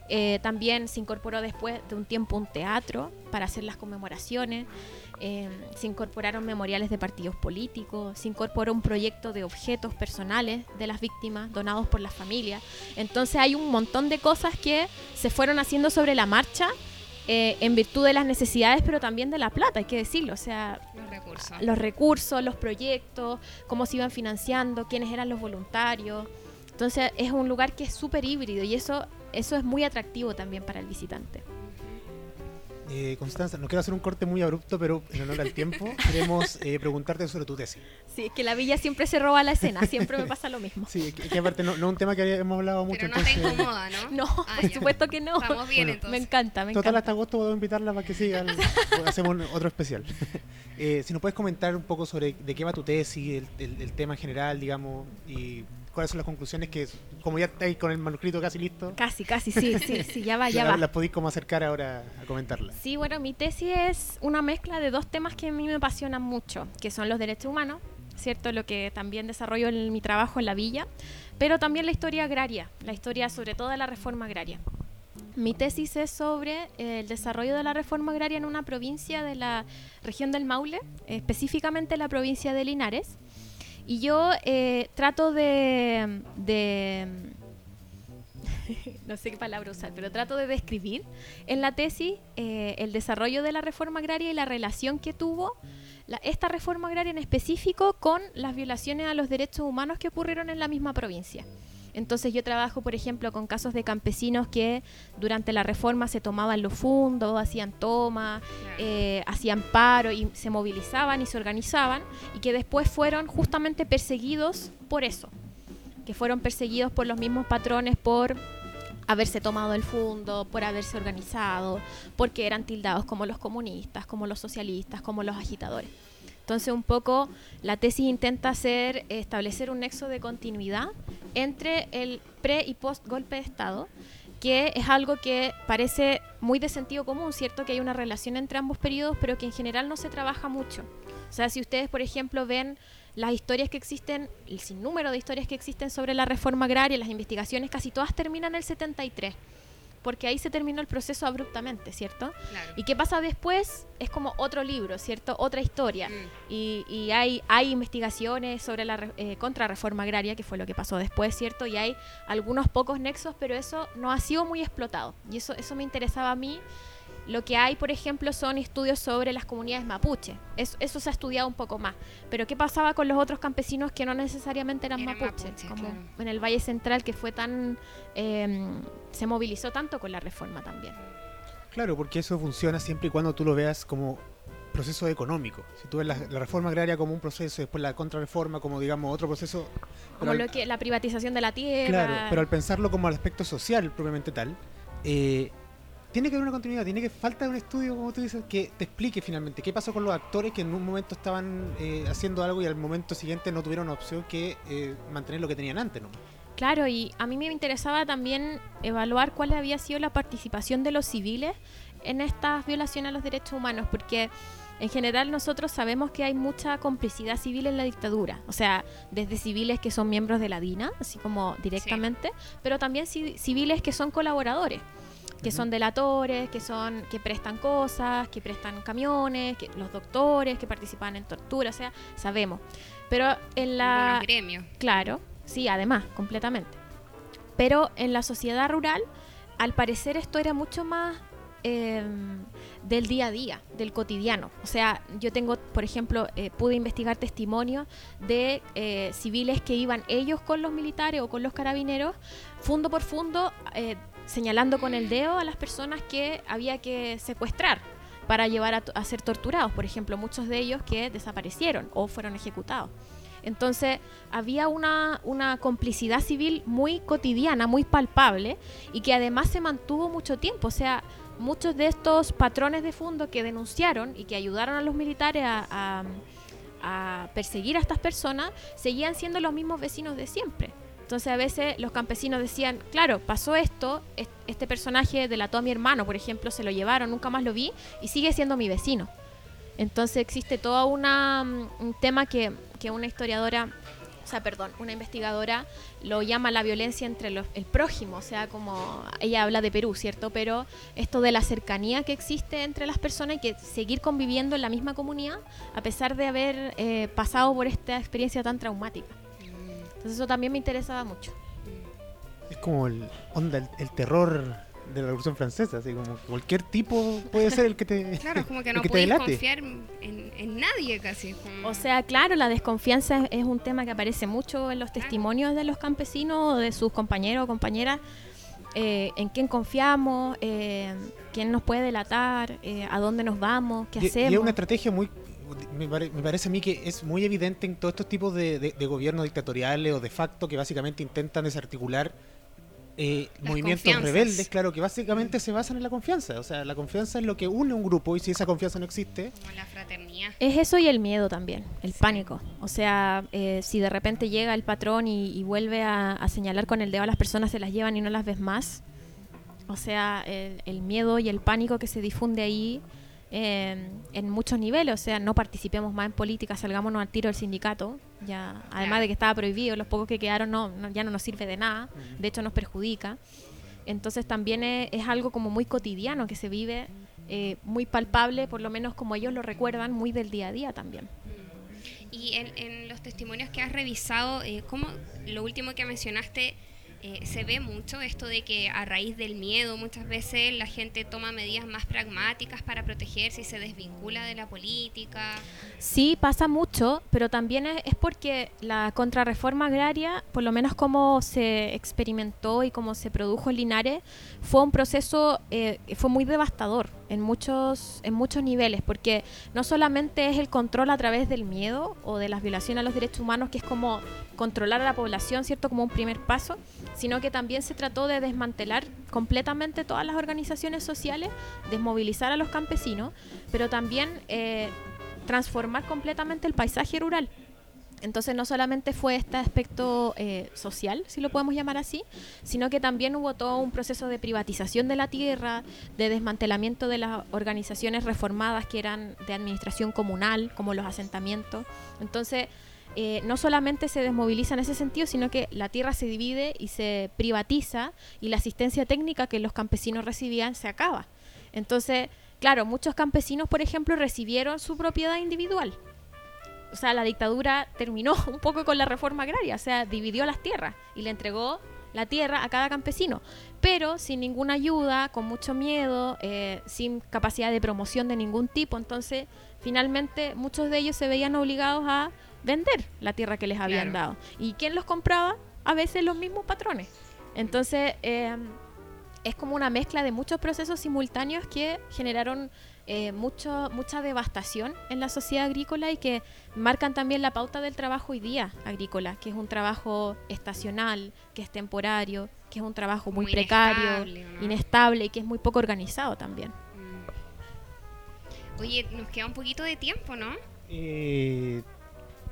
Eh, también se incorporó después de un tiempo un teatro para hacer las conmemoraciones. Eh, se incorporaron memoriales de partidos políticos. Se incorporó un proyecto de objetos personales de las víctimas donados por las familias. Entonces hay un montón de cosas que se fueron haciendo sobre la marcha eh, en virtud de las necesidades, pero también de la plata, hay que decirlo. O sea, Los recursos. los recursos, los proyectos, cómo se iban financiando, quiénes eran los voluntarios. Entonces es un lugar que es súper híbrido y eso, eso es muy atractivo también para el visitante. Eh, Constanza, no quiero hacer un corte muy abrupto, pero en honor al tiempo, queremos eh, preguntarte sobre tu tesis. Sí, es que la villa siempre se roba la escena, siempre me pasa lo mismo. Sí, que, que aparte no, no es un tema que hemos hablado mucho. Pero no te entonces, incomoda, ¿no? No, Ah, por ya. supuesto que no. Estamos bien Bueno, entonces. Me encanta, me Total, encanta. hasta agosto puedo invitarla para que sigan. hacemos un- otro especial. Eh, si nos puedes comentar un poco sobre de qué va tu tesis, el, el- el tema en general, digamos, y cuáles son las conclusiones que, como ya estáis con el manuscrito casi listo, Casi, casi, sí, sí, sí, ya va, ya la- va. las podéis como acercar ahora a comentarla. Sí, bueno, mi tesis es una mezcla de dos temas que a mí me apasionan mucho, que son los derechos humanos, ¿cierto? Lo que también desarrollo en mi trabajo en la villa, pero también la historia agraria, la historia sobre todo de la reforma agraria. Mi tesis es sobre el desarrollo de la reforma agraria en una provincia de la región del Maule, específicamente la provincia de Linares. Y yo eh, trato de, no sé qué palabra usar, pero trato de describir en la tesis eh, el desarrollo de la reforma agraria y la relación que tuvo esta reforma agraria en específico con las violaciones a los derechos humanos que ocurrieron en la misma provincia. Entonces yo trabajo, por ejemplo, con casos de campesinos que durante la reforma se tomaban los fundos, hacían tomas, eh, hacían paro y se movilizaban y se organizaban y que después fueron justamente perseguidos por eso, que fueron perseguidos por los mismos patrones por haberse tomado el fondo, por haberse organizado, porque eran tildados como los comunistas, como los socialistas, como los agitadores. Entonces, un poco la tesis intenta hacer establecer un nexo de continuidad entre el pre y post golpe de Estado, que es algo que parece muy de sentido común, ¿cierto? Que hay una relación entre ambos periodos, pero que en general no se trabaja mucho. O sea, si ustedes, por ejemplo, ven las historias que existen, el sinnúmero de historias que existen sobre la reforma agraria, las investigaciones, casi todas terminan en el 73 porque ahí se terminó el proceso abruptamente, ¿cierto? Y qué pasa después es como otro libro, ¿cierto? Otra historia. Mm. Y, hay, hay investigaciones sobre la eh, contrarreforma agraria, que fue lo que pasó después, ¿cierto? Y hay algunos pocos nexos, pero eso no ha sido muy explotado. Y eso, eso me interesaba a mí lo que hay, por ejemplo, son estudios sobre las comunidades mapuche. Eso, se ha estudiado un poco más. Pero ¿qué pasaba con los otros campesinos que no necesariamente eran mapuche? como en el Valle Central, que fue tan... Em, se movilizó tanto con la reforma también. Claro, porque eso funciona siempre y cuando tú lo veas como proceso económico. Si tú ves la, reforma agraria como un proceso, después la contrarreforma como, digamos, otro proceso... Como lo que, la privatización de la tierra. Claro, pero al pensarlo como al aspecto social propiamente tal, eh, tiene que haber una continuidad, tiene que falta un estudio, como tú dices, que te explique finalmente qué pasó con los actores que en un momento estaban eh, haciendo algo y al momento siguiente no tuvieron opción que eh, mantener lo que tenían antes, ¿no? Claro, y a mí me interesaba también evaluar cuál había sido la participación de los civiles en estas violaciones a los derechos humanos, porque en general nosotros sabemos que hay mucha complicidad civil en la dictadura, o sea, desde civiles que son miembros de la DINA, así como directamente, pero también civiles que son colaboradores que son delatores, que son que prestan cosas, que prestan camiones, que los doctores que participan en tortura, o sea, sabemos. Pero en la gremio. Claro, sí, además, completamente. Pero en la sociedad rural, al parecer esto era mucho más em, del día a día, del cotidiano. O sea, yo tengo, por ejemplo, eh, pude investigar testimonios de eh, civiles que iban ellos con los militares o con los carabineros, fundo por fundo, eh, señalando con el dedo a las personas que había que secuestrar para llevar a, ser torturados, por ejemplo, muchos de ellos que desaparecieron o fueron ejecutados. Entonces había una, una, complicidad civil muy cotidiana, muy palpable y que además se mantuvo mucho tiempo. O sea, muchos de estos patrones de fondo que denunciaron y que ayudaron a los militares a perseguir a estas personas seguían siendo los mismos vecinos de siempre. Entonces a veces los campesinos decían, claro, pasó esto, este personaje delató a mi hermano, por ejemplo, se lo llevaron, nunca más lo vi y sigue siendo mi vecino. Entonces existe todo mm, un tema que, que una historiadora o sea, perdón, una investigadora lo llama la violencia entre los, el prójimo, o sea, como ella habla de Perú, ¿cierto? Pero esto de la cercanía que existe entre las personas y que seguir conviviendo en la misma comunidad a pesar de haber eh, pasado por esta experiencia tan traumática. Entonces eso también me interesaba mucho. Es como el onda, el, terror de la Revolución Francesa, así como cualquier tipo puede ser el que te Claro, como que no puedes confiar en, nadie casi. O sea, claro, la desconfianza es, un tema que aparece mucho en los testimonios de los campesinos o de sus compañeros o compañeras. Eh, en quién confiamos, eh, quién nos puede delatar, eh, a dónde nos vamos, qué hacemos. Y es una estrategia muy me, parece a mí que es muy evidente en todos estos tipos de, gobiernos dictatoriales o de facto que básicamente intentan desarticular eh, movimientos rebeldes, claro, que básicamente se basan en la confianza. O sea, la confianza es lo que une un grupo y si esa confianza no existe... Como la fraternidad. Es eso y el miedo también, el pánico. O sea, eh, si de repente llega el patrón y, vuelve a, señalar con el dedo a las personas, se las llevan y no las ves más. O sea, el miedo y el pánico que se difunde ahí en muchos niveles, o sea, no participemos más en política, salgámonos al tiro del sindicato, Ya, además de que estaba prohibido, los pocos que quedaron no, no- ya no nos sirve de nada, de hecho nos perjudica. Entonces también es, es algo como muy cotidiano que se vive, eh, muy palpable, por lo menos como ellos lo recuerdan, muy del día a día también. Y en, en los testimonios que has revisado, eh, ¿cómo, lo último que mencionaste, eh, se ve mucho esto de que a raíz del miedo muchas veces la gente toma medidas más pragmáticas para protegerse y se desvincula de la política. Sí, pasa mucho, pero también es, porque la contrarreforma agraria, por lo menos como se experimentó y como se produjo en Linares, fue un proceso, eh, fue muy devastador en muchos, en muchos niveles, porque no solamente es el control a través del miedo o de las violaciones a los derechos humanos, que es como controlar a la población, ¿cierto? Como un primer paso, sino que también se trató de desmantelar completamente todas las organizaciones sociales, desmovilizar a los campesinos, pero también eh, transformar completamente el paisaje rural. Entonces no solamente fue este aspecto eh, social, si lo podemos llamar así, sino que también hubo todo un proceso de privatización de la tierra, de desmantelamiento de las organizaciones reformadas que eran de administración comunal, como los asentamientos. Entonces eh, no solamente se desmoviliza en ese sentido, sino que la tierra se divide y se privatiza y la asistencia técnica que los campesinos recibían se acaba. Entonces, claro, muchos campesinos, por ejemplo, recibieron su propiedad individual. O sea, la dictadura terminó un poco con la reforma agraria, o sea, dividió las tierras y le entregó la tierra a cada campesino, pero sin ninguna ayuda, con mucho miedo, eh, sin capacidad de promoción de ningún tipo. Entonces, finalmente, muchos de ellos se veían obligados a vender la tierra que les habían Claro. dado. ¿Y quién los compraba? A veces los mismos patrones. Entonces, eh, es como una mezcla de muchos procesos simultáneos que generaron eh, mucho, mucha devastación en la sociedad agrícola y que marcan también la pauta del trabajo hoy día agrícola, que es un trabajo estacional, que es temporario, que es un trabajo muy, Muy precario, inestable, ¿o no? inestable y que es muy poco organizado también. Mm. Oye, nos queda un poquito de tiempo, ¿no? Eh,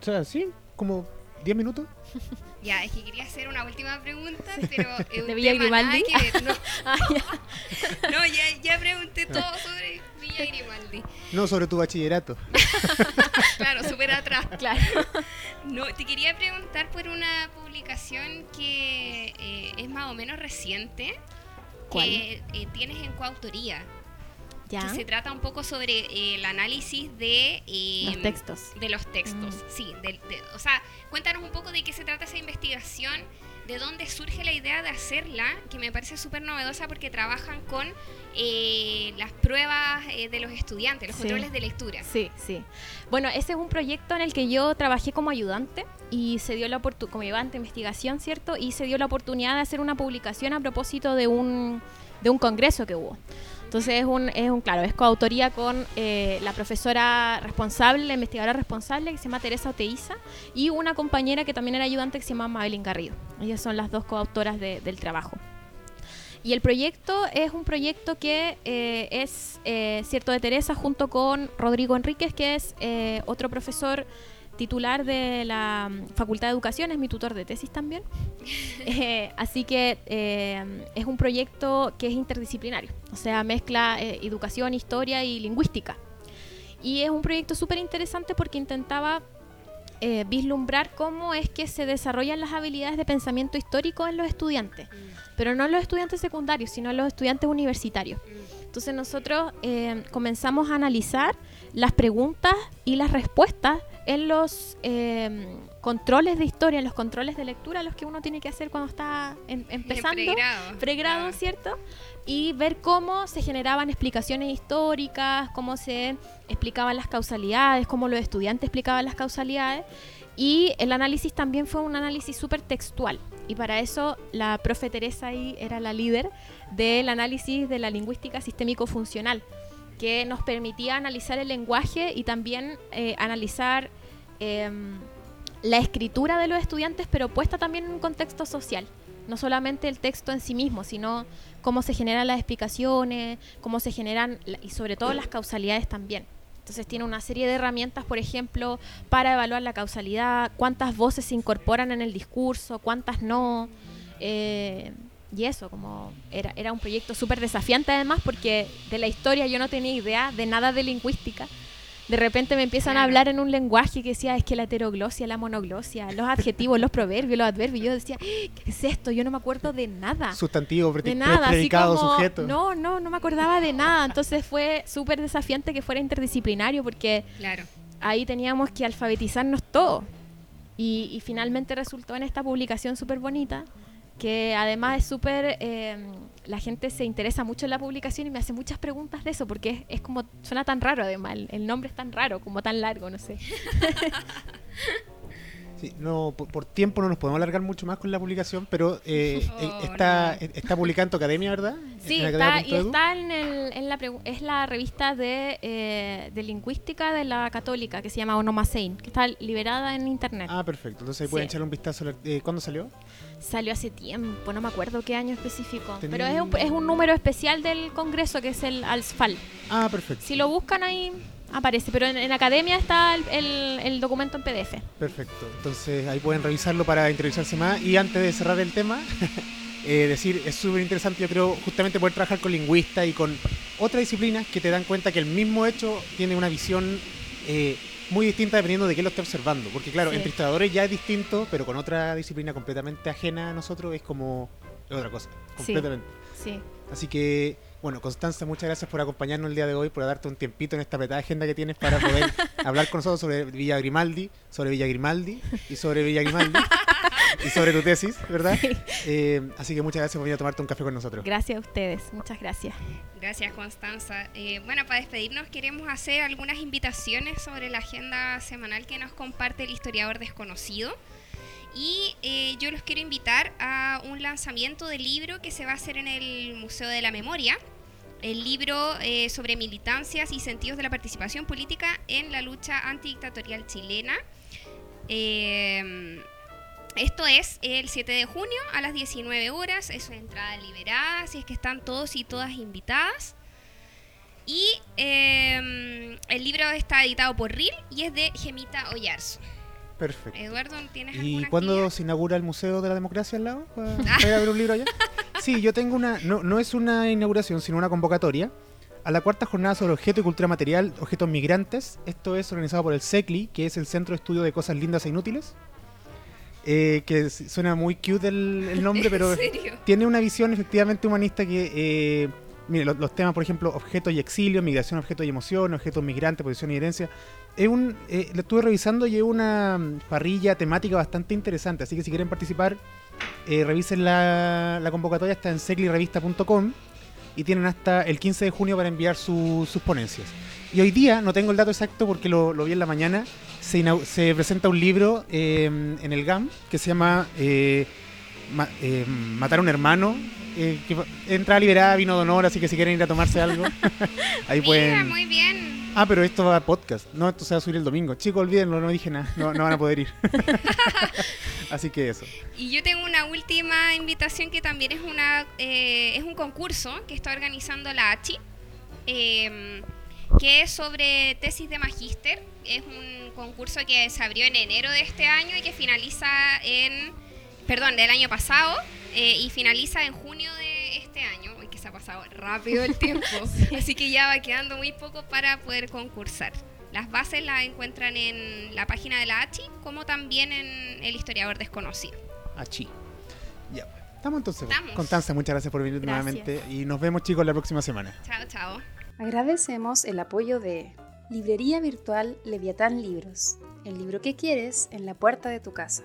sea, sí, como 10 minutos. Ya, es que quería hacer una última pregunta, pero es un ¿De Villa tema nada Grimaldi? que ver, No, Ah, ya. no, ya, ya pregunté todo sobre Villa Grimaldi. No, sobre tu bachillerato. Claro, súper atrás. Claro. No, te quería preguntar por una publicación que eh, es más o menos reciente, ¿Cuál? que eh, tienes en coautoría, Ya. que se trata un poco sobre eh, el análisis de... eh, Los textos. De los textos, Mm. sí. de- o sea, cuéntanos un poco de qué se trata esa investigación, de dónde surge la idea de hacerla, que me parece súper novedosa porque trabajan con eh, las pruebas eh, de los estudiantes, los Sí. controles de lectura. Sí, sí. Bueno, ese es un proyecto en el que yo trabajé como ayudante y se dio la oportunidad, como ayudante de investigación, ¿cierto? Y se dio la oportunidad de hacer una publicación a propósito de un, de un congreso que hubo. Entonces es un, es un claro, es coautoría con eh, la profesora responsable, la investigadora responsable que se llama Teresa Oteiza y una compañera que también era ayudante que se llama Mabelín Garrido. Ellas son las dos coautoras de- del trabajo. Y el proyecto es un proyecto que eh, es eh, cierto de Teresa junto con Rodrigo Enríquez, que es eh, otro profesor titular de la mm, Facultad de Educación, es mi tutor de tesis también. Eh, así que eh, es un proyecto que es interdisciplinario, o sea, mezcla eh, educación, historia y lingüística. Y es un proyecto súper interesante porque intentaba eh, vislumbrar cómo es que se desarrollan las habilidades de pensamiento histórico en los estudiantes, pero no en los estudiantes secundarios, sino en los estudiantes universitarios. Entonces nosotros eh, comenzamos a analizar las preguntas y las respuestas en los eh, controles de historia, en los controles de lectura, los que uno tiene que hacer cuando está em- empezando pregrado, pregrado, claro. ¿cierto? Y ver cómo se generaban explicaciones históricas, cómo se explicaban las causalidades, cómo los estudiantes explicaban las causalidades. Y el análisis también fue un análisis súper textual. Y para eso la profe Teresa ahí era la líder del análisis de la lingüística sistémico-funcional, que nos permitía analizar el lenguaje y también eh, analizar em, la escritura de los estudiantes, pero puesta también en un contexto social. No solamente el texto en sí mismo, sino cómo se generan las explicaciones, cómo se generan y sobre todo las causalidades también. Entonces tiene una serie de herramientas, por ejemplo, para evaluar la causalidad, cuántas voces se incorporan en el discurso, cuántas no. eh, y eso, como era, era un proyecto súper desafiante además porque de la historia yo no tenía idea de nada de lingüística. de repente me empiezan a hablar en un lenguaje que decía, es que la heteroglosia, la monoglosia, los adjetivos, los proverbios, los adverbios. Yo decía, ¿qué es esto? Yo no me acuerdo de nada. Sustantivo, De nada, así predicado, como, sujeto. no, no, no me acordaba de nada. Entonces fue súper desafiante que fuera interdisciplinario porque Claro. ahí teníamos que alfabetizarnos todos. Y, y finalmente resultó en esta publicación súper bonita, que además es súper... eh, la gente se interesa mucho en la publicación y me hace muchas preguntas de eso, porque es, como... Suena tan raro además, el nombre es tan raro, como tan largo, no sé. Sí, no, por, por tiempo no nos podemos alargar mucho más con la publicación, pero eh, Oh, eh, está, no. eh, está publicada en tu academia, ¿verdad? Sí, En está, y está en, el, en la es la revista de, eh, de lingüística de la católica, que se llama Onomasein, que está liberada en internet. Ah, perfecto. Entonces ahí pueden Sí. echarle un vistazo. Eh, ¿Cuándo salió? Salió hace tiempo, no me acuerdo qué año específico. Tenía Pero es un, un- es un número especial del Congreso que es el ALSFAL. Ah, perfecto. Si lo buscan ahí aparece, pero en, en academia está el, el- el documento en PDF. Perfecto. Entonces ahí pueden revisarlo para interiorizarse más. Y antes de cerrar el tema, eh, decir, es súper interesante, yo creo, justamente poder trabajar con lingüistas y con otras disciplinas que te dan cuenta que el mismo hecho tiene una visión eh, muy distinta dependiendo de qué lo esté observando. Porque claro, Sí. entre historiadores ya es distinto, pero con otra disciplina completamente ajena a nosotros es como es otra cosa. Sí. Completamente. Sí. Así que, bueno, Constanza, muchas gracias por acompañarnos el día de hoy, por darte un tiempito en esta apretada agenda que tienes para poder hablar con nosotros sobre Villa Grimaldi, sobre Villa Grimaldi y sobre Villa Grimaldi y sobre tu tesis, ¿verdad? Eh, así que muchas gracias por venir a tomarte un café con nosotros. Gracias a ustedes, muchas gracias. Gracias, Constanza. Eh, bueno, para despedirnos queremos hacer algunas invitaciones sobre la agenda semanal que nos comparte el historiador desconocido. Y eh, yo los quiero invitar a un lanzamiento de libro que se va a hacer en el Museo de la Memoria. El libro eh, sobre militancias y sentidos de la participación política en la lucha antidictatorial chilena. Eh, esto es el 7 de junio a las 19 horas. Es una entrada liberada, así es que están todos y todas invitadas. Y eh, el libro está editado por RIL y es de Gemita Ollarzo. Perfecto. Eduardo, ¿tienes ¿Y cuándo actividad? se inaugura el Museo de la Democracia al lado? ¿Para, para ir a ver un libro allá? Sí, yo tengo una. No, no es una inauguración, sino una convocatoria a la cuarta jornada sobre objeto y cultura material, objetos migrantes. Esto es organizado por el CECLI, que es el Centro de Estudio de Cosas Lindas e Inútiles. Eh, que suena muy cute el, el nombre, pero tiene una visión efectivamente humanista que, eh, mire, los, los temas, por ejemplo, objetos y exilio, migración, objetos y emoción, objetos migrantes, posición y herencia. Es un, eh, lo estuve revisando y es una mm, parrilla temática bastante interesante, así que si quieren participar, eh, revisen la, la convocatoria, está en seclirevista.com y tienen hasta el 15 de junio para enviar su- sus ponencias. Y hoy día, no tengo el dato exacto porque lo, lo vi en la mañana, se, se presenta un libro eh, en el GAM que se llama eh, Ma- eh, Matar a un hermano. eh, que entrada liberada, vino de honor, así que si quieren ir a tomarse algo, ahí Mira, pueden... muy bien. Ah, pero esto va a podcast. No, esto se va a subir el domingo. Chicos, olvídenlo, no dije nada. No, no van a poder ir. Así que eso. Y yo tengo una última invitación que también es una eh, es un concurso que está organizando la ACHI, eh, que es sobre tesis de magíster. Es un concurso que se abrió en enero de este año y que finaliza en, perdón, del año pasado eh, y finaliza en junio de este año. Que se ha pasado rápido el tiempo. Así que ya va quedando muy poco para poder concursar. Las bases las encuentran en la página de la ACHI, como también en El Historiador Desconocido. Achi. Ya. Estamos entonces. Estamos. Constanza, muchas gracias por venir Gracias. nuevamente. Y nos vemos, chicos, la próxima semana. Chao, chao. Agradecemos el apoyo de Librería Virtual Leviatán Libros, el libro que quieres en la puerta de tu casa.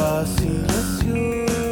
fácil assim. assim, assim.